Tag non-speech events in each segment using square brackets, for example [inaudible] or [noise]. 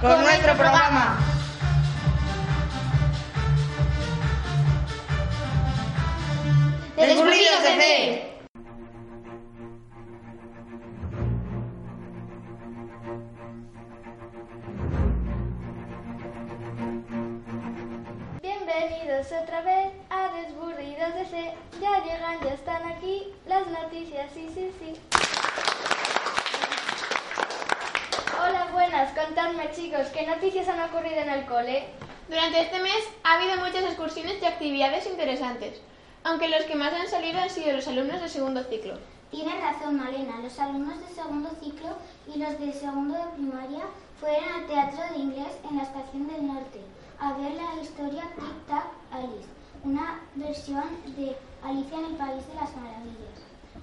Con nuestro programa. Descubridos de C. Ya llegan, ya están aquí las noticias, sí, sí, sí. Hola, buenas, contadme chicos, ¿qué noticias han ocurrido en el cole? Durante este mes ha habido muchas excursiones y actividades interesantes, aunque los que más han salido han sido los alumnos de segundo ciclo. Tienes razón, Malena. Los alumnos de segundo ciclo y los de segundo de primaria fueron al Teatro de Inglés en la Estación del Norte a ver la historia Tic Tac Alice, una versión de Alicia en el País de las Maravillas.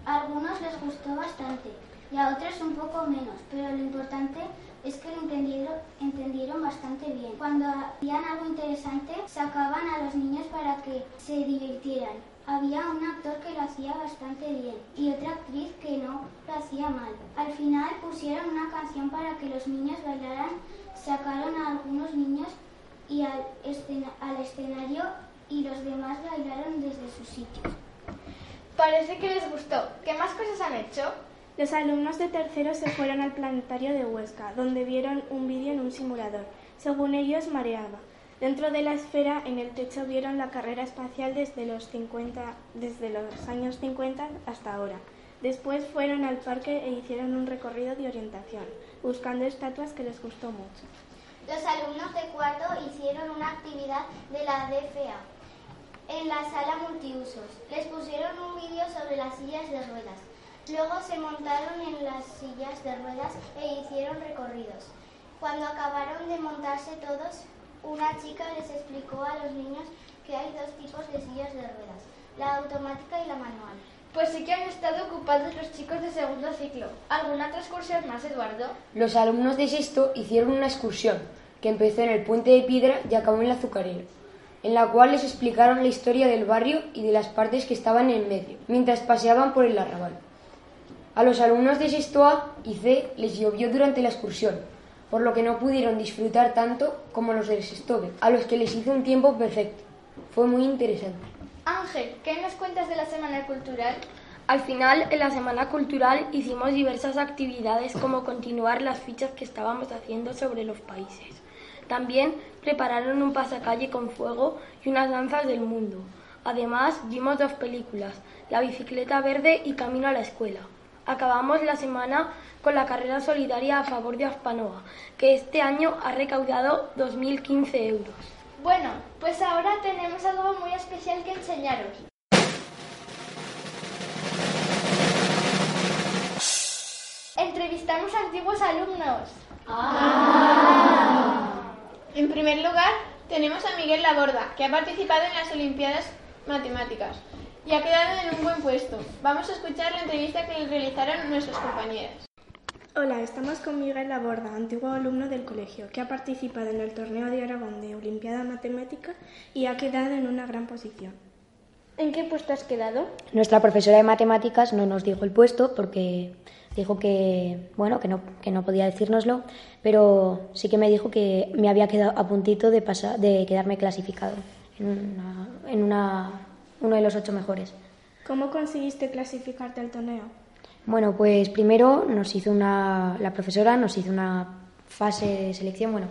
A algunos les gustó bastante y a otros un poco menos, pero lo importante es que lo entendieron, entendieron bastante bien. Cuando hacían algo interesante, sacaban a los niños para que se divirtieran. Había un actor que lo hacía bastante bien y otra actriz que no lo hacía mal. Al final pusieron una canción para que los niños bailaran, sacaron a algunos niños y al, escena- al escenario y los demás bailaron desde sus sitios. Parece que les gustó. ¿Qué más cosas han hecho? Los alumnos de tercero se fueron al planetario de Huesca, donde vieron un vídeo en un simulador. Según ellos, mareaba. Dentro de la esfera, en el techo, vieron la carrera espacial desde los, 50, desde los años 50 hasta ahora. Después fueron al parque e hicieron un recorrido de orientación, buscando estatuas que les gustó mucho. Los alumnos de cuarto hicieron una actividad de la DFA en la sala multiusos. Les pusieron un vídeo sobre las sillas de ruedas. Luego se montaron en las sillas de ruedas e hicieron recorridos. Cuando acabaron de montarse todos, una chica les explicó a los niños que hay dos tipos de sillas de ruedas, la automática y la manual. Pues sí que han estado ocupados los chicos de segundo ciclo. ¿Alguna otra excursión más, Eduardo? Los alumnos de sexto hicieron una excursión que empezó en el puente de piedra y acabó en la azucarera, en la cual les explicaron la historia del barrio y de las partes que estaban en medio, mientras paseaban por el arrabal. A los alumnos de sexto A y C les llovió durante la excursión, por lo que no pudieron disfrutar tanto como los del sexto B, a los que les hizo un tiempo perfecto. Fue muy interesante. Ángel, ¿qué nos cuentas de la Semana Cultural? Al final, en la Semana Cultural hicimos diversas actividades como continuar las fichas que estábamos haciendo sobre los países. También prepararon un pasacalle con fuego y unas danzas del mundo. Además, vimos dos películas, La bicicleta verde y Camino a la escuela. Acabamos la semana con la carrera solidaria a favor de Aspanoa, que este año ha recaudado 2.015 euros. Bueno, pues ahora tenemos algo muy especial que enseñaros. Entrevistamos a antiguos alumnos. En primer lugar, tenemos a Miguel Laborda, que ha participado en las Olimpiadas Matemáticas y ha quedado en un buen puesto. Vamos a escuchar la entrevista que le realizaron nuestros compañeros. Hola, estamos con Miguel Laborda, antiguo alumno del colegio, que ha participado en el torneo de Aragón de Olimpiada Matemática y ha quedado en una gran posición. ¿En qué puesto has quedado? Nuestra profesora de matemáticas no nos dijo el puesto porque dijo que bueno que no, que no podía decírnoslo, pero sí que me dijo que me había quedado a puntito de pasar, de quedarme clasificado en, una- en una- uno de los ocho mejores. ¿Cómo conseguiste clasificarte al torneo? Bueno, pues primero nos hizo una, la profesora nos hizo una fase de selección, bueno,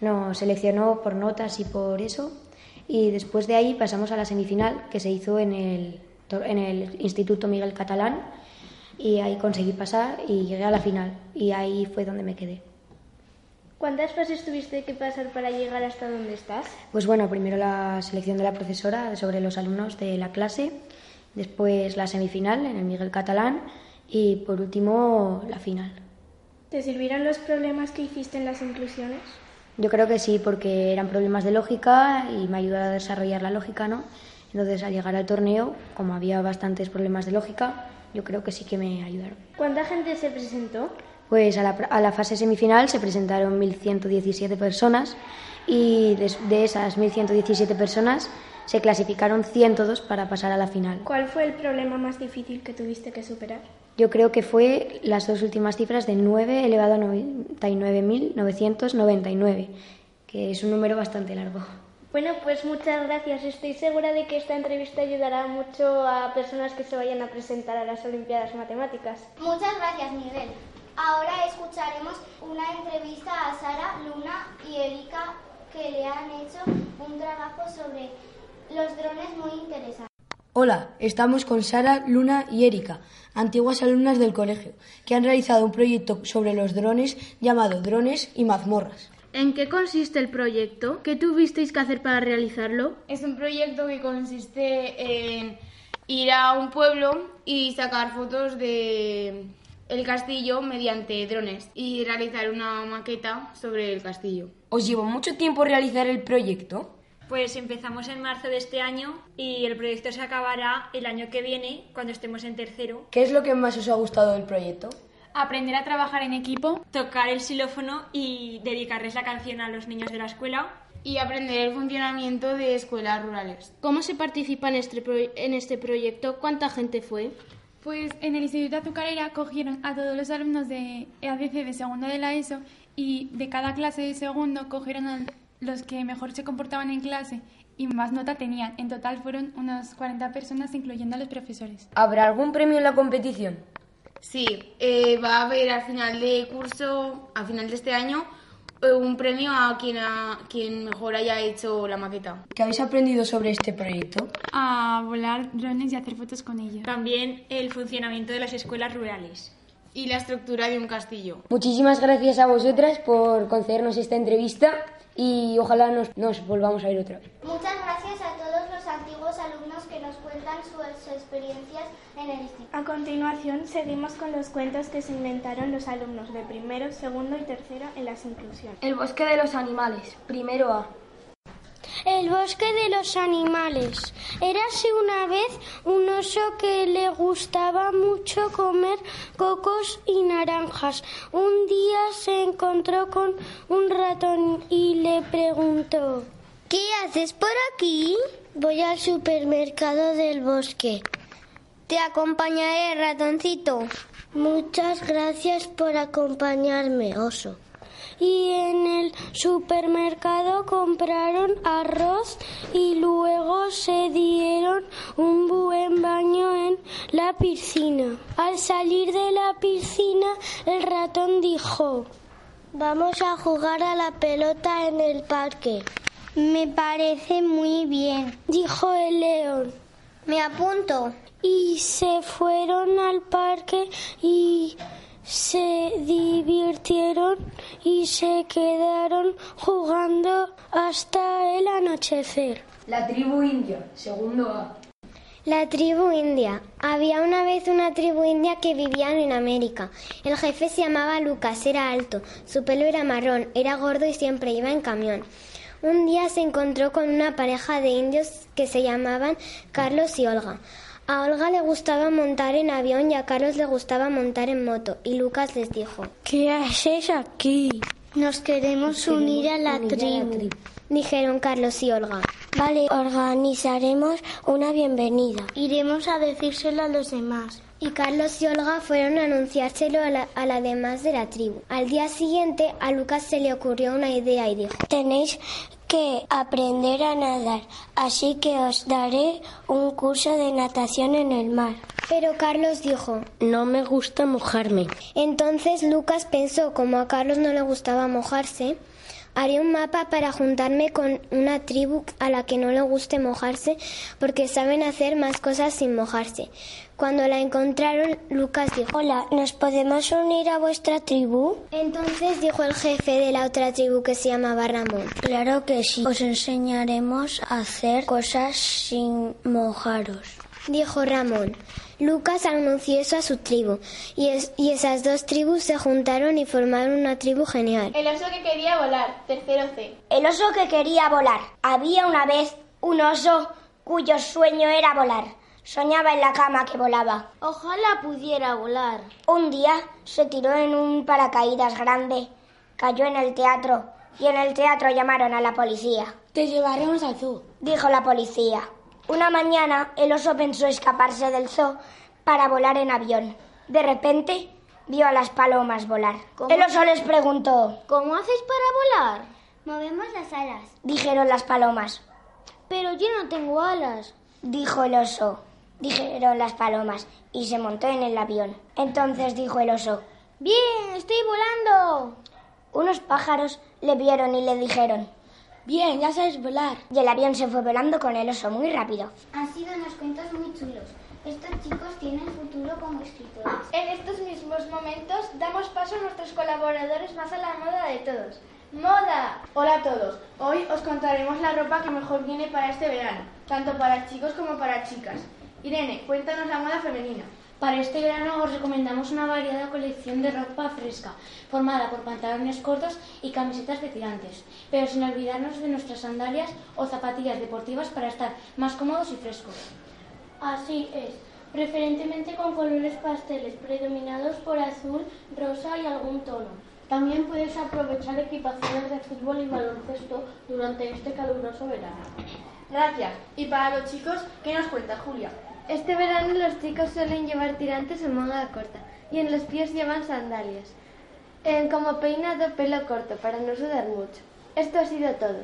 nos seleccionó por notas y por eso, y después de ahí pasamos a la semifinal que se hizo en el, en el Instituto Miguel Catalán, y ahí conseguí pasar y llegué a la final, y ahí fue donde me quedé. ¿Cuántas fases tuviste que pasar para llegar hasta donde estás? Pues bueno, primero la selección de la profesora sobre los alumnos de la clase, después la semifinal en el Miguel Catalán y por último la final. ¿Te sirvieron los problemas que hiciste en las inclusiones? Yo creo que sí, porque eran problemas de lógica y me ayudó a desarrollar la lógica, ¿no? Entonces, al llegar al torneo, como había bastantes problemas de lógica, yo creo que sí que me ayudaron. ¿Cuánta gente se presentó? Pues a la, a la fase semifinal se presentaron 1.117 personas y de, de esas 1.117 personas se clasificaron 102 para pasar a la final. ¿Cuál fue el problema más difícil que tuviste que superar? Yo creo que fue las dos últimas cifras de 9 elevado a 99.999, que es un número bastante largo. Bueno, pues muchas gracias. Estoy segura de que esta entrevista ayudará mucho a personas que se vayan a presentar a las Olimpiadas Matemáticas. Muchas gracias, Miguel. Ahora escucharemos una entrevista a Sara, Luna y Erika que le han hecho un trabajo sobre los drones muy interesante. Hola, estamos con Sara, Luna y Erika, antiguas alumnas del colegio, que han realizado un proyecto sobre los drones llamado Drones y mazmorras. ¿En qué consiste el proyecto? ¿Qué tuvisteis que hacer para realizarlo? Es un proyecto que consiste en ir a un pueblo y sacar fotos de el castillo mediante drones y realizar una maqueta sobre el castillo. ¿Os llevó mucho tiempo realizar el proyecto? Pues empezamos en marzo de este año y el proyecto se acabará el año que viene, cuando estemos en tercero. ¿Qué es lo que más os ha gustado del proyecto? Aprender a trabajar en equipo, tocar el xilófono y dedicarles la canción a los niños de la escuela. Y aprender el funcionamiento de escuelas rurales. ¿Cómo se participa en este, en este proyecto? ¿Cuánta gente fue? Pues en el Instituto Azucarera cogieron a todos los alumnos de EADC de segundo de la ESO y de cada clase de segundo cogieron a los que mejor se comportaban en clase y más nota tenían. En total fueron unas 40 personas, incluyendo a los profesores. ¿Habrá algún premio en la competición? Sí, eh, va a haber al final de curso, al final de este año, eh, un premio a quien, a quien mejor haya hecho la maqueta. ¿Qué habéis aprendido sobre este proyecto? A volar drones y hacer fotos con ellos. También el funcionamiento de las escuelas rurales y la estructura de un castillo. Muchísimas gracias a vosotras por concedernos esta entrevista y ojalá nos, nos volvamos a ir otra vez. Muchas gracias a todos los antiguos alumnos que nos cuentan sus experiencias. A continuación, seguimos con los cuentos que se inventaron los alumnos de primero, segundo y tercero en las inclusiones. El bosque de los animales, primero A. El bosque de los animales. Érase una vez un oso que le gustaba mucho comer cocos y naranjas. Un día se encontró con un ratón y le preguntó ¿Qué haces por aquí? Voy al supermercado del bosque. Te acompañaré, ratoncito. Muchas gracias por acompañarme, oso y en el supermercado compraron arroz y luego se dieron un buen baño en la piscina. Al salir de la piscina el ratón dijo, vamos a jugar a la pelota en el parque. Me parece muy bien, dijo el león. Me apunto. Y se fueron al parque y se divirtieron y se quedaron jugando hasta el anochecer. La tribu india, segundo A. La tribu india. Había una vez una tribu india que vivían en América. El jefe se llamaba Lucas, era alto, su pelo era marrón, era gordo y siempre iba en camión. Un día se encontró con una pareja de indios que se llamaban Carlos y Olga. A Olga le gustaba montar en avión y a Carlos le gustaba montar en moto. Y Lucas les dijo, ¿qué haces aquí? Nos queremos, unir, a la, tribu, dijeron Carlos y Olga. Vale, organizaremos una bienvenida. Iremos a decírselo a los demás. Y Carlos y Olga fueron a anunciárselo a la, a la demás de la tribu. Al día siguiente a Lucas se le ocurrió una idea y dijo, tenéis que aprender a nadar, así que os daré un curso de natación en el mar. Pero Carlos dijo, no me gusta mojarme. Entonces Lucas pensó, como a Carlos no le gustaba mojarse, haré un mapa para juntarme con una tribu a la que no le guste mojarse porque saben hacer más cosas sin mojarse. Cuando la encontraron, Lucas dijo, Hola, ¿nos podemos unir a vuestra tribu? Entonces dijo el jefe de la otra tribu que se llamaba Ramón. Claro que sí, os enseñaremos a hacer cosas sin mojaros. Dijo Ramón. Lucas anunció eso a su tribu y, es, y, esas dos tribus se juntaron y formaron una tribu genial. El oso que quería volar, tercero C. El oso que quería volar. Había una vez un oso cuyo sueño era volar. Soñaba en la cama que volaba. Ojalá pudiera volar. Un día se tiró en un paracaídas grande, cayó en el teatro, y en el teatro llamaron a la policía. Te llevaremos al zoo, dijo la policía. Una mañana el oso pensó escaparse del zoo para volar en avión. De repente vio a las palomas volar. El oso les preguntó, ¿Cómo hacéis para volar? Movemos las alas, dijeron las palomas. Pero yo no tengo alas, dijo el oso. Dijeron las palomas y se montó en el avión. Entonces dijo el oso, Bien, estoy volando. Unos pájaros le vieron y le dijeron, Bien, ya sabes volar. Y el avión se fue volando con el oso muy rápido. Han sido unos cuentos muy chulos. Estos chicos tienen futuro como escritores. En estos mismos momentos damos paso a nuestros colaboradores más a la moda de todos. ¡Moda! Hola a todos. Hoy os contaremos la ropa que mejor viene para este verano, tanto para chicos como para chicas. Irene, cuéntanos la moda femenina. Para este verano os recomendamos una variada colección de ropa fresca, formada por pantalones cortos y camisetas de tirantes, pero sin olvidarnos de nuestras sandalias o zapatillas deportivas para estar más cómodos y frescos. Así es, preferentemente con colores pasteles, predominados por azul, rosa y algún tono. También puedes aprovechar equipaciones de fútbol y baloncesto durante este caluroso verano. Gracias. Y para los chicos, ¿qué nos cuenta Julia? Este verano los chicos suelen llevar tirantes en manga corta y en los pies llevan sandalias. En como peinado pelo corto para no sudar mucho. Esto ha sido todo.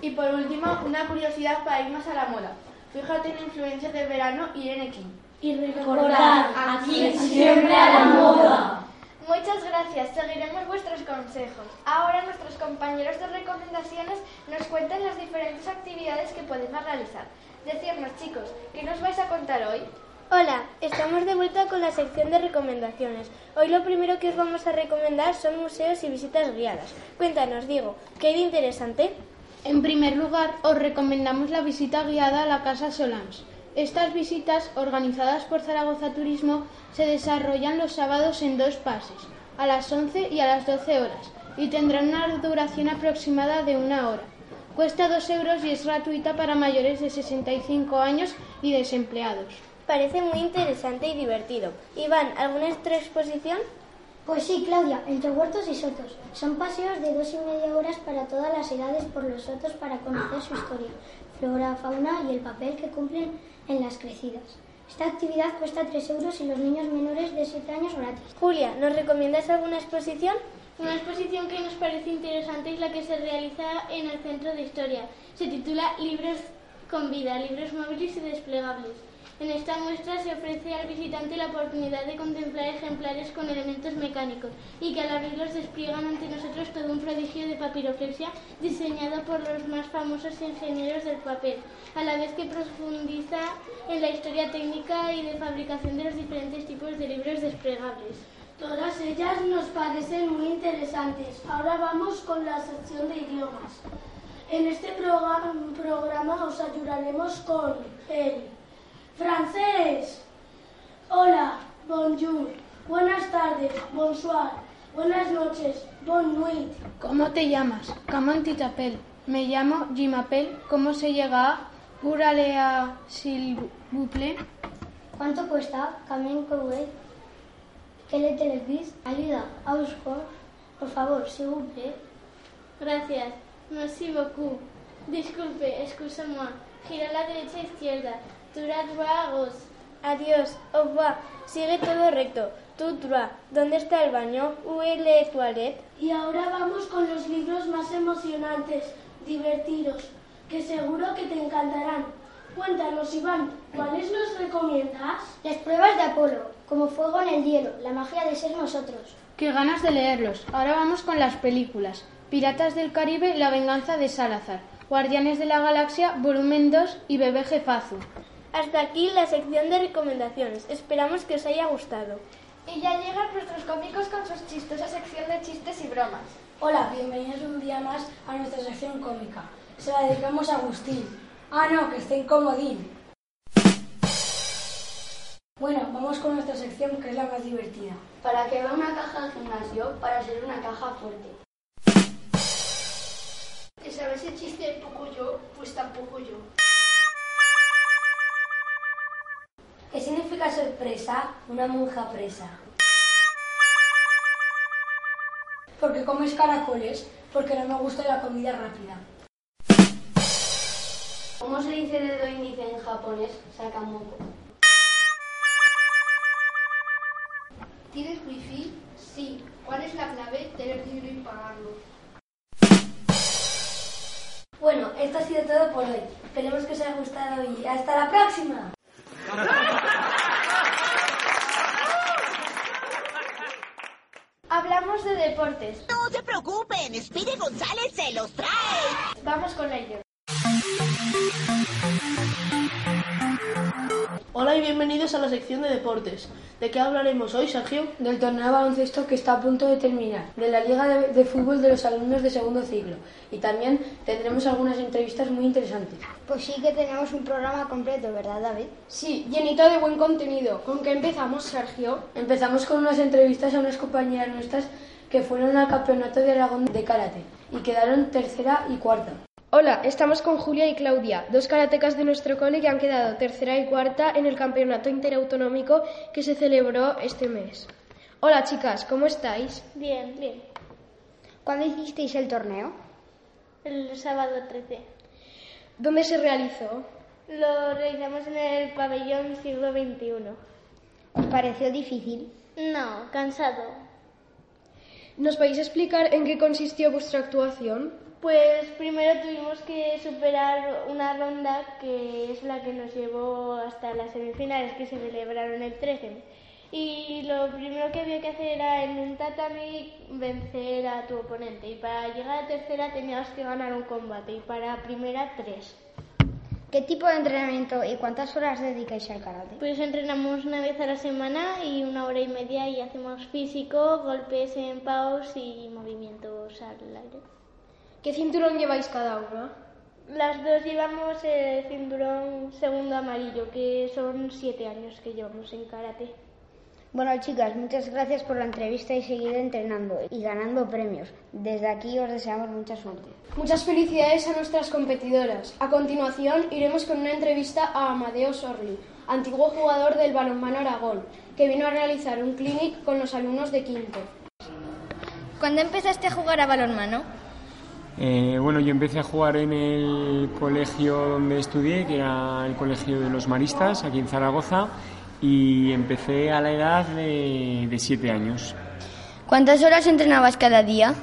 Y por último, una curiosidad para ir más a la moda. Fíjate en la influencia del verano Irene King. Y recordad, aquí siempre a la moda. Muchas gracias, seguiremos vuestros consejos. Ahora nuestros compañeros de recomendaciones nos cuentan las diferentes actividades que podemos realizar. Decirnos chicos, ¿qué nos vais a contar hoy? Hola, estamos de vuelta con la sección de recomendaciones. Hoy lo primero que os vamos a recomendar son museos y visitas guiadas. Cuéntanos, Diego, ¿qué hay de interesante? En primer lugar, os recomendamos la visita guiada a la Casa Solans. Estas visitas, organizadas por Zaragoza Turismo, se desarrollan los sábados en dos pases, a las 11 y a las 12 horas, y tendrán una duración aproximada de una hora. Cuesta dos euros y es gratuita para mayores de 65 años y desempleados. Parece muy interesante y divertido. Iván, ¿alguna otra exposición? Pues sí, Claudia, entre huertos y sotos. Son paseos de dos y media horas para todas las edades por los sotos para conocer su historia, flora, fauna y el papel que cumplen en las crecidas. Esta actividad cuesta 3 euros y los niños menores de 7 años gratis. Julia, ¿nos recomiendas alguna exposición? Una exposición que nos parece interesante es la que se realiza en el Centro de Historia. Se titula Libros con vida, libros móviles y desplegables. En esta muestra se ofrece al visitante la oportunidad de contemplar ejemplares con elementos mecánicos y que al abrirlos despliegan ante nosotros todo un prodigio de papiroflexia diseñado por los más famosos ingenieros del papel, a la vez que profundiza en la historia técnica y de fabricación de los diferentes tipos de libros desplegables. Todas ellas nos parecen muy interesantes. Ahora vamos con la sección de idiomas. En este programa, os ayudaremos con el francés. Hola, bonjour. Buenas tardes, bonsoir. Buenas noches, bonne nuit. ¿Cómo te llamas? Comment tu t'appelles? Me llamo Jimapel. ¿Cómo se llega a Uralea, s'il vous plaît? ¿Cuánto cuesta? Camin Couet. ¿Qué le televis? Ayuda, Auscor. Por favor, s'il vous plaît. Gracias. Merci beaucoup. Disculpe, excuse-moi. Gira a la derecha e izquierda. Turat vagos. Adiós, au revoir. Sigue todo recto. Droit. ¿Dónde está el baño? Le toilette? Y ahora vamos con los libros más emocionantes, divertidos, que seguro que te encantarán. Cuéntanos, Iván, ¿cuáles nos recomiendas? Las pruebas de Apolo, como fuego en el hielo, la magia de ser nosotros. Qué ganas de leerlos. Ahora vamos con las películas. Piratas del Caribe, La venganza de Salazar. Guardianes de la Galaxia, volumen 2 y Bebé Jefazo. Hasta aquí la sección de recomendaciones. Esperamos que os haya gustado. Y ya llegan nuestros cómicos con sus chistosa sección de chistes y bromas. Hola, bienvenidos un día más a nuestra sección cómica. Se la dedicamos a Agustín. Ah, no, que está incomodín. Bueno, vamos con nuestra sección que es la más divertida. Para que vea una caja al gimnasio, para ser una caja fuerte. ¿Sabes el chiste de poco yo? Pues tampoco yo. ¿Qué significa sorpresa? Una monja presa. porque comes caracoles, porque no me gusta la comida rápida. ¿Cómo se dice dedo índice en japonés? Sakamoko. ¿Tienes wifi? Sí. ¿Cuál es la clave? Tener dinero y pagarlo. Bueno, esto ha sido todo por hoy. Esperemos que os haya gustado y hasta la próxima. Hablamos de deportes. No se preocupen, Speedy González se los trae. Vamos con ello. Hola y bienvenidos a la sección de deportes. ¿De qué hablaremos hoy, Sergio? Del torneo de baloncesto que está a punto de terminar, de la liga de, de, fútbol de los alumnos de segundo ciclo y también tendremos algunas entrevistas muy interesantes. Pues sí que tenemos un programa completo, ¿verdad, David? Sí, llenito de buen contenido. ¿Con qué empezamos, Sergio? Empezamos con unas entrevistas a unas compañeras nuestras que fueron al campeonato de Aragón de karate y quedaron tercera y cuarta. Hola, estamos con Julia y Claudia, dos karatecas de nuestro cole que han quedado tercera y cuarta en el campeonato interautonómico que se celebró este mes. Hola chicas, ¿cómo estáis? Bien, bien. ¿Cuándo hicisteis el torneo? El sábado 13. ¿Dónde se realizó? Lo realizamos en el pabellón siglo XXI. ¿Os pareció difícil? No, cansado. ¿Nos podéis explicar en qué consistió vuestra actuación? Pues primero tuvimos que superar una ronda que es la que nos llevó hasta las semifinales que se celebraron el 13. Y lo primero que había que hacer era en un tatami vencer a tu oponente. Y para llegar a tercera tenías que ganar un combate. Y para primera tres. ¿Qué tipo de entrenamiento y cuántas horas dedicáis al karate? Pues entrenamos una vez a la semana y una hora y media y hacemos físico, golpes en paus y movimientos al aire. ¿Qué cinturón lleváis cada una? Las dos llevamos el cinturón segundo amarillo, que son siete años que llevamos en karate. Bueno, chicas, muchas gracias por la entrevista y seguir entrenando y ganando premios. Desde aquí os deseamos mucha suerte. Muchas felicidades a nuestras competidoras. A continuación, iremos con una entrevista a Amadeo Sorli, antiguo jugador del Balonmano Aragón, que vino a realizar un clinic con los alumnos de quinto. ¿Cuándo empezaste a jugar a balonmano? Eh, bueno, yo empecé a jugar en el colegio donde estudié, que era el Colegio de los Maristas, aquí en Zaragoza, y empecé a la edad de, de siete años. ¿Cuántas horas entrenabas cada día?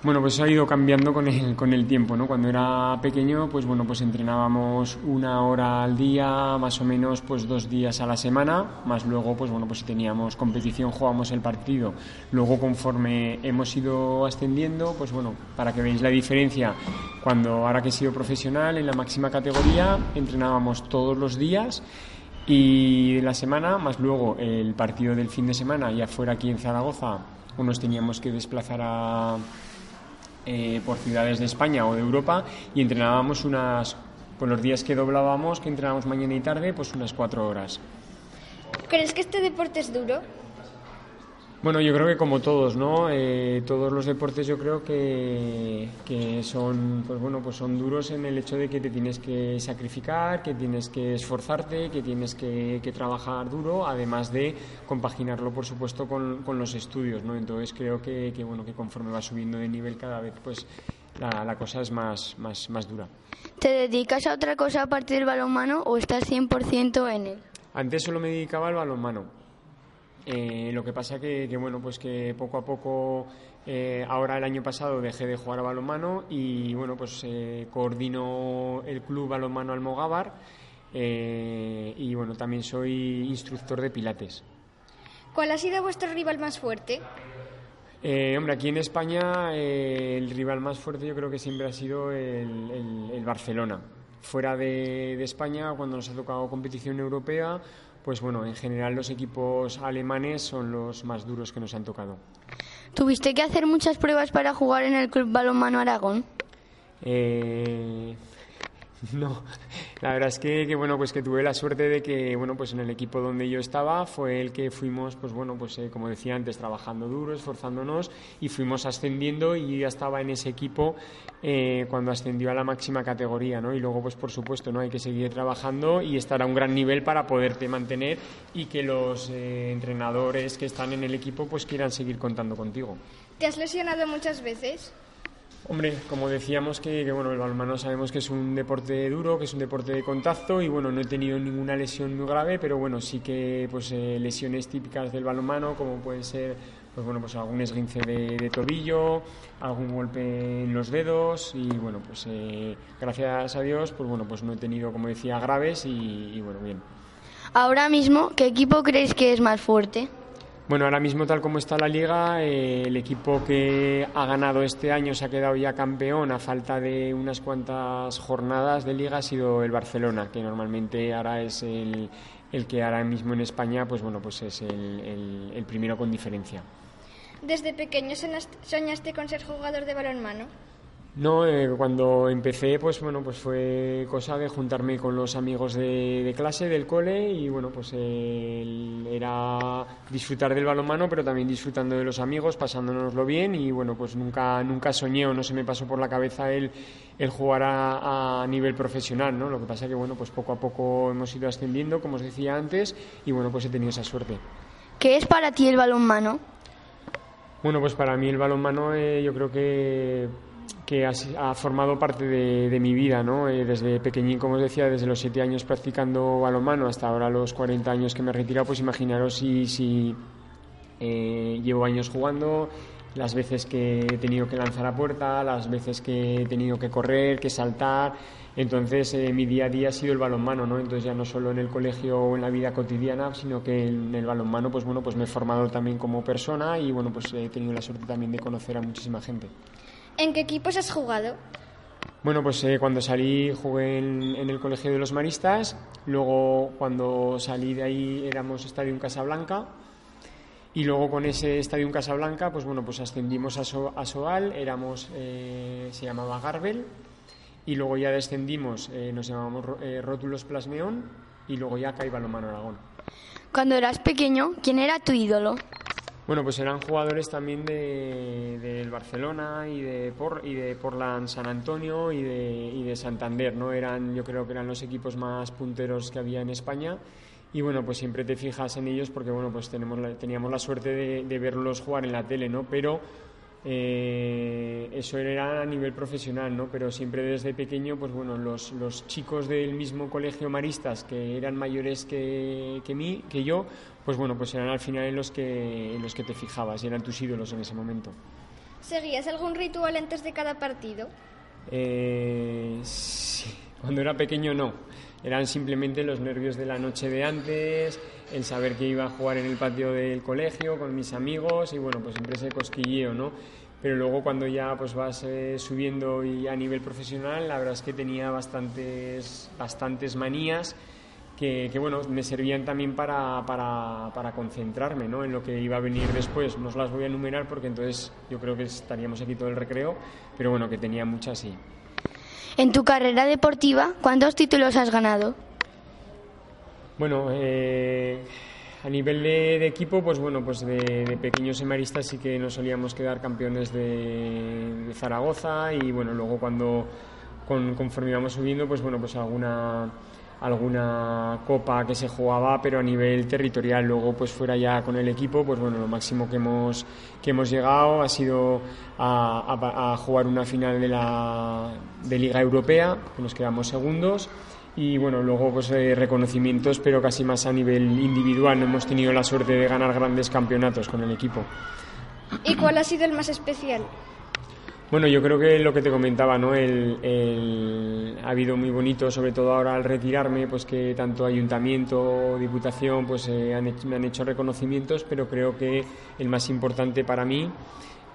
Bueno, pues ha ido cambiando con el, con el tiempo, ¿no? Cuando era pequeño, pues bueno, pues entrenábamos una hora al día, más o menos, pues dos días a la semana, más luego, pues bueno, pues si teníamos competición, jugábamos el partido. Luego, conforme hemos ido ascendiendo, pues bueno, para que veáis la diferencia, cuando ahora que he sido profesional, en la máxima categoría, entrenábamos todos los días y de la semana, más luego el partido del fin de semana, ya fuera aquí en Zaragoza, o nos teníamos que desplazar a eh, por ciudades de España o de Europa y entrenábamos unas, por los días que doblábamos, que entrenábamos mañana y tarde, pues unas cuatro horas. ¿Crees que este deporte es duro? Bueno, yo creo que como todos, ¿no? Eh, todos los deportes yo creo que, que, son, pues bueno, pues son duros en el hecho de que te tienes que sacrificar, que tienes que esforzarte, que tienes que, que trabajar duro, además de compaginarlo, por supuesto, con, con los estudios, ¿no? Entonces creo que, que, bueno, que conforme vas subiendo de nivel cada vez, pues la, la cosa es más, más, más dura. ¿Te dedicas a otra cosa aparte del balonmano o estás 100% en él? Antes solo me dedicaba al balonmano. Eh, lo que pasa que, que, bueno, pues que poco a poco, eh, ahora el año pasado dejé de jugar a balonmano y bueno, pues eh, coordino el club balonmano Almogávar y bueno, también soy instructor de pilates. ¿Cuál ha sido vuestro rival más fuerte? hombre, aquí en España el rival más fuerte yo creo que siempre ha sido el, el, el Barcelona. Fuera de, de España, cuando nos ha tocado competición europea, pues bueno, en general los equipos alemanes son los más duros que nos han tocado. ¿Tuviste que hacer muchas pruebas para jugar en el Club Balonmano Aragón? Eh, [laughs] no, La verdad es que, bueno, pues que tuve la suerte de que, bueno, pues en el equipo donde yo estaba fue el que fuimos, pues bueno, pues eh, como decía antes, trabajando duro, esforzándonos y fuimos ascendiendo y ya estaba en ese equipo eh, cuando ascendió a la máxima categoría, ¿no? Y luego, pues por supuesto, ¿no? Hay que seguir trabajando y estar a un gran nivel para poderte mantener y que los eh, entrenadores que están en el equipo, pues quieran seguir contando contigo. ¿Te has lesionado muchas veces? Hombre, como decíamos que, bueno, el balonmano sabemos que es un deporte duro, que es un deporte de contacto y bueno, no he tenido ninguna lesión muy grave, pero bueno, sí que pues eh, lesiones típicas del balonmano como pueden ser pues bueno, pues algún esguince de, tobillo, algún golpe en los dedos y bueno, pues eh, gracias a Dios, pues bueno, pues no he tenido, como decía, graves y bueno, bien. Ahora mismo, ¿qué equipo creéis que es más fuerte? Bueno, ahora mismo tal como está la liga, eh, el equipo que ha ganado este año se ha quedado ya campeón a falta de unas cuantas jornadas de liga ha sido el Barcelona, que normalmente ahora es el, el que ahora mismo en España, pues bueno, pues es el, el primero con diferencia. ¿Desde pequeño soñaste con ser jugador de balonmano? No, eh, cuando empecé, pues bueno, pues fue cosa de juntarme con los amigos de, clase, del cole, y bueno, pues era disfrutar del balonmano, pero también disfrutando de los amigos, pasándonoslo bien, y bueno, pues nunca, nunca soñé o no se me pasó por la cabeza el, el jugar a, a, nivel profesional, ¿no? Lo que pasa que bueno, pues poco a poco hemos ido ascendiendo, como os decía antes, y bueno, pues he tenido esa suerte. ¿Qué es para ti el balonmano? Bueno, pues para mí el balonmano eh, yo creo que que ha, formado parte de, mi vida, ¿no? Eh, desde pequeñín, como os decía, desde los siete años practicando balonmano hasta ahora los 40 años que me he retirado, pues imaginaros si, eh, llevo años jugando, las veces que he tenido que lanzar a puerta, las veces que he tenido que correr, que saltar. Entonces, eh, mi día a día ha sido el balonmano, ¿no? Entonces, ya no solo en el colegio o en la vida cotidiana, sino que en el balonmano, pues bueno, pues me he formado también como persona y, bueno, pues he tenido la suerte también de conocer a muchísima gente. ¿En qué equipos has jugado? Bueno, pues eh, cuando salí jugué en, el Colegio de los Maristas, luego cuando salí de ahí éramos Estadio Casablanca y luego con ese Estadio Casablanca, pues bueno, pues ascendimos a, Soal, éramos, eh, se llamaba Garbel y luego ya descendimos, eh, nos llamábamos Rótulos Plasmeón y luego ya Caí Balomano Aragón. Cuando eras pequeño, ¿quién era tu ídolo? Bueno, pues eran jugadores también del de, Barcelona y de, Por, y de Portland San Antonio y de, y de Santander, ¿no? Eran, yo creo que eran los equipos más punteros que había en España y bueno, pues siempre te fijas en ellos porque bueno, pues tenemos teníamos la suerte de, de, verlos jugar en la tele, ¿no? Pero eh, eso era a nivel profesional, ¿no? Pero siempre desde pequeño, pues bueno, los, los chicos del mismo colegio maristas que eran mayores que, que mí, que yo, pues bueno, pues eran al final en los que, en los que te fijabas y eran tus ídolos en ese momento. ¿Seguías algún ritual antes de cada partido? Eh, sí. [laughs] Cuando era pequeño no. Eran simplemente los nervios de la noche de antes, el saber que iba a jugar en el patio del colegio con mis amigos y bueno, pues siempre ese cosquilleo, ¿no? Pero luego cuando ya pues vas eh, subiendo y a nivel profesional, la verdad es que tenía bastantes, bastantes manías que, que, bueno, me servían también para, para, para, concentrarme ¿no? en lo que iba a venir después. No os las voy a enumerar porque entonces yo creo que estaríamos aquí todo el recreo, pero bueno, que tenía muchas sí. En tu carrera deportiva, ¿cuántos títulos has ganado? Bueno, eh, a nivel de, equipo, pues bueno, pues de, pequeños semaristas sí que nos solíamos quedar campeones de, Zaragoza y bueno, luego cuando con, conforme íbamos subiendo, pues bueno, pues alguna alguna copa que se jugaba, pero a nivel territorial. Luego, pues fuera ya con el equipo, pues bueno, lo máximo que hemos, que hemos llegado ha sido a, jugar una final de la de Liga Europea, que nos quedamos segundos. Y bueno, luego pues eh, reconocimientos, pero casi más a nivel individual. No hemos tenido la suerte de ganar grandes campeonatos con el equipo. ¿Y cuál ha sido el más especial? Bueno, yo creo que lo que te comentaba, ¿no? El, ha habido muy bonito, sobre todo ahora al retirarme, pues que tanto ayuntamiento, diputación, pues eh, me han hecho reconocimientos, pero creo que el más importante para mí,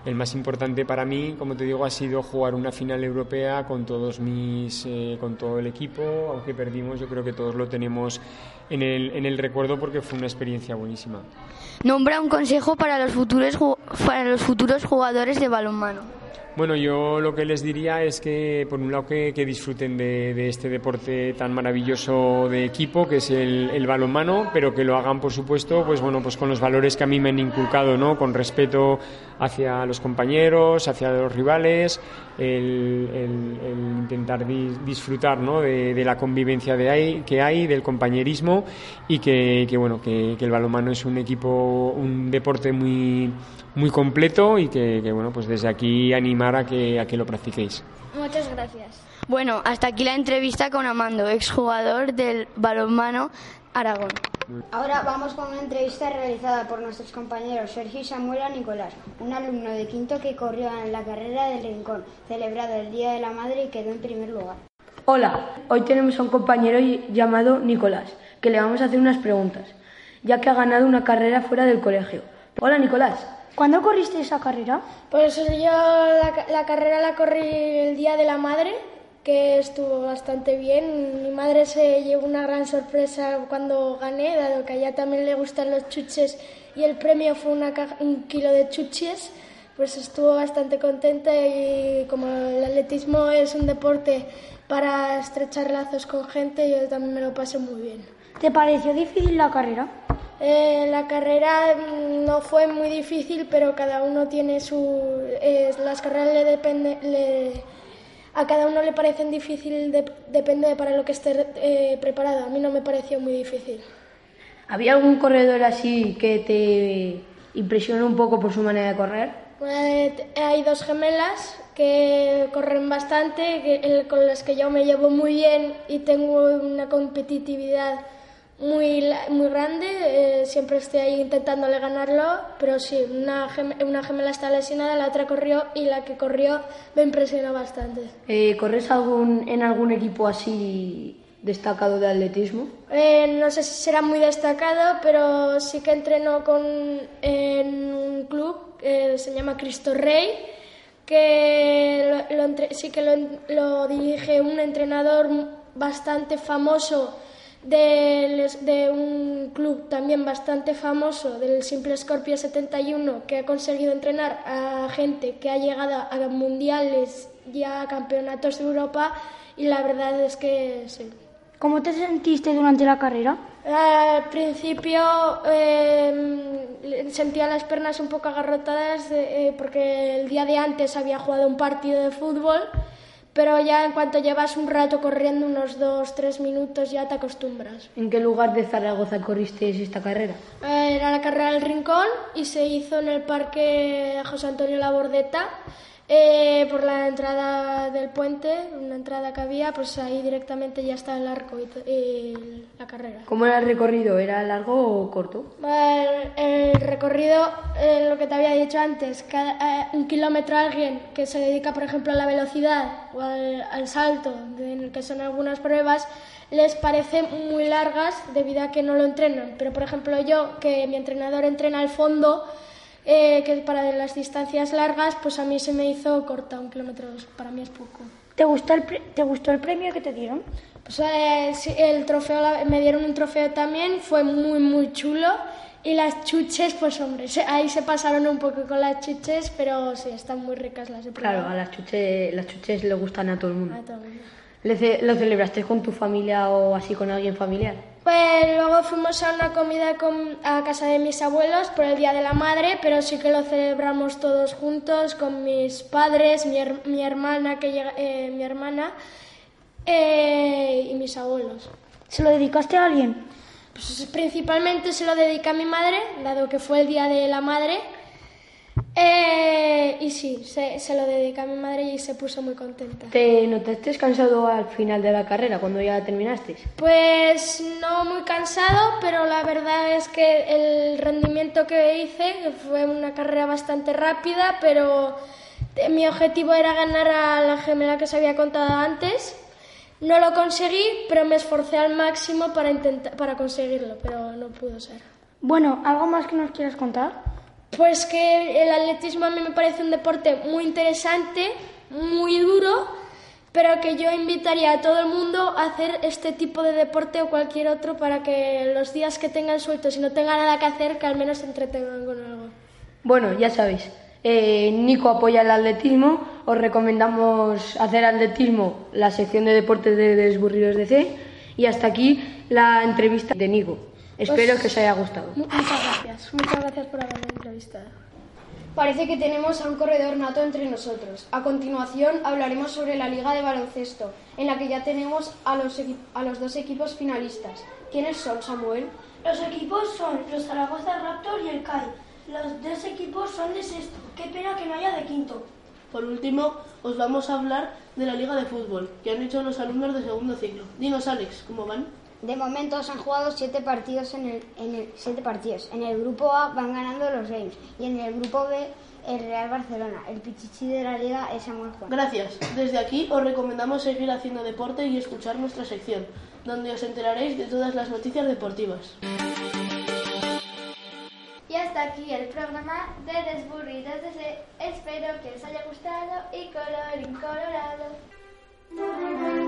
el más importante para mí, como te digo, ha sido jugar una final europea con todos mis, eh, con todo el equipo, aunque perdimos, yo creo que todos lo tenemos en el, en el recuerdo porque fue una experiencia buenísima. Nombra un consejo para los futuros, para los futuros jugadores de balonmano. Bueno, yo lo que les diría es que, por un lado, que, disfruten de, este deporte tan maravilloso de equipo, que es el, balonmano, pero que lo hagan, por supuesto, pues bueno, pues con los valores que a mí me han inculcado, ¿no? Con respeto hacia los compañeros, hacia los rivales, el, intentar disfrutar, ¿no? De, la convivencia de ahí, que hay, del compañerismo y que, bueno, que, que el balonmano es un equipo, un deporte muy muy completo y que, bueno, pues desde aquí animar a que, a que lo practiquéis. Muchas gracias. Bueno, hasta aquí la entrevista con Amando, exjugador del balonmano Aragón. Ahora vamos con una entrevista realizada por nuestros compañeros Sergio y Samuel Nicolás, un alumno de quinto que corrió en la carrera del Rincón, celebrado el Día de la Madre y quedó en primer lugar. Hola, hoy tenemos a un compañero llamado Nicolás, que le vamos a hacer unas preguntas, ya que ha ganado una carrera fuera del colegio. Hola Nicolás, ¿Cuándo corriste esa carrera? Pues yo la, carrera la corrí el Día de la Madre, que estuvo bastante bien. Mi madre se llevó una gran sorpresa cuando gané, dado que a ella también le gustan los chuches y el premio fue una un kilo de chuches. Pues estuvo bastante contenta y como el atletismo es un deporte para estrechar lazos con gente, yo también me lo pasé muy bien. ¿Te pareció difícil la carrera? Eh, la carrera no fue muy difícil, pero cada uno tiene su... las carreras le depende, a cada uno le parecen difícil, depende para lo que esté eh, preparado. A mí no me pareció muy difícil. ¿Había algún corredor así que te impresionó un poco por su manera de correr? Eh, hay dos gemelas que corren bastante, con las que yo me llevo muy bien y tengo una competitividad muy, muy grande, eh, siempre estoy ahí intentándole ganarlo, pero sí, una, una gemela está lesionada, la otra corrió y la que corrió me impresionó bastante. Eh, ¿Corres algún, en algún equipo así destacado de atletismo? Eh, no sé si será muy destacado, pero sí que entreno con, en un club que se llama Cristo Rey, que sí que lo, lo dirige un entrenador bastante famoso de, un club también bastante famoso, del Simple Scorpio 71, que ha conseguido entrenar a gente que ha llegado a mundiales y a campeonatos de Europa y la verdad es que sí. ¿Cómo te sentiste durante la carrera? Al principio em, sentía las piernas un poco agarrotadas eh, porque el día de antes había jugado un partido de fútbol pero ya en cuanto llevas un rato corriendo, unos dos, tres minutos, ya te acostumbras. ¿En qué lugar de Zaragoza corriste esta carrera? Eh, era la carrera del Rincón y se hizo en el Parque José Antonio Labordeta eh, por la entrada del puente, una entrada que había, pues ahí directamente ya está el arco y, la carrera. ¿Cómo era el recorrido? ¿Era largo o corto? El, recorrido, eh, lo que te había dicho antes, cada, eh, un kilómetro a alguien que se dedica, por ejemplo, a la velocidad o al, salto, en el que son algunas pruebas, les parece muy largas debido a que no lo entrenan. Pero, por ejemplo, yo, que mi entrenador entrena al fondo, eh, que para las distancias largas, pues a mí se me hizo corta, un kilómetro, para mí es poco. ¿Te gustó el, ¿te gustó el premio que te dieron? Pues eh, el trofeo, me dieron un trofeo también, fue muy, muy chulo. Y las chuches, pues hombre, ahí se pasaron un poco con las chuches, pero sí, están muy ricas las he Claro, a las chuches, las chuches le gustan a todo el mundo. A todo el mundo. ¿Lo celebraste con tu familia o así con alguien familiar? Pues luego fuimos a una comida a casa de mis abuelos por el Día de la Madre, pero sí que lo celebramos todos juntos con mis padres, mi, hermana, que eh, mi hermana eh, y mis abuelos. ¿Se lo dedicaste a alguien? Pues principalmente se lo dedica a mi madre, dado que fue el Día de la Madre. Eh, y sí, se, se, lo dedica a mi madre y se puso muy contenta. ¿Te notaste cansado al final de la carrera, cuando ya terminaste? Pues no muy cansado, pero la verdad es que el rendimiento que hice fue una carrera bastante rápida, pero mi objetivo era ganar a la gemela que se había contado antes. No lo conseguí, pero me esforcé al máximo para, intentar, para conseguirlo, pero no pudo ser. Bueno, ¿algo más que nos quieras contar? Pues que el atletismo a mí me parece un deporte muy interesante, muy duro, pero que yo invitaría a todo el mundo a hacer este tipo de deporte o cualquier otro para que los días que tengan sueltos y no tengan nada que hacer, que al menos se entretengan con algo. Bueno, ya sabéis, eh, Nico apoya el atletismo, os recomendamos hacer atletismo, la sección de deportes de Desburridos DC. Y hasta aquí la entrevista de Nico. Espero que os haya gustado. Muchas gracias. Muchas gracias por haberme entrevistado. Parece que tenemos a un corredor nato entre nosotros. A continuación hablaremos sobre la Liga de Baloncesto, en la que ya tenemos a los, a los dos equipos finalistas. ¿Quiénes son, Samuel? Los equipos son los Zaragoza Raptor y el CAI. Los dos equipos son de sexto. Qué pena que no haya de quinto. Por último, os vamos a hablar de la Liga de Fútbol, que han hecho los alumnos de segundo ciclo. Dinos, Alex, ¿cómo van? De momento se han jugado siete partidos en el, en el, siete partidos. En el grupo A van ganando los Games y en el grupo B el Real Barcelona. El pichichi de la liga es Samuel Juan. Gracias. Desde aquí os recomendamos seguir haciendo deporte y escuchar nuestra sección, donde os enteraréis de todas las noticias deportivas. Y hasta aquí el programa de Desburridos desde. Espero que os haya gustado y colorín colorado.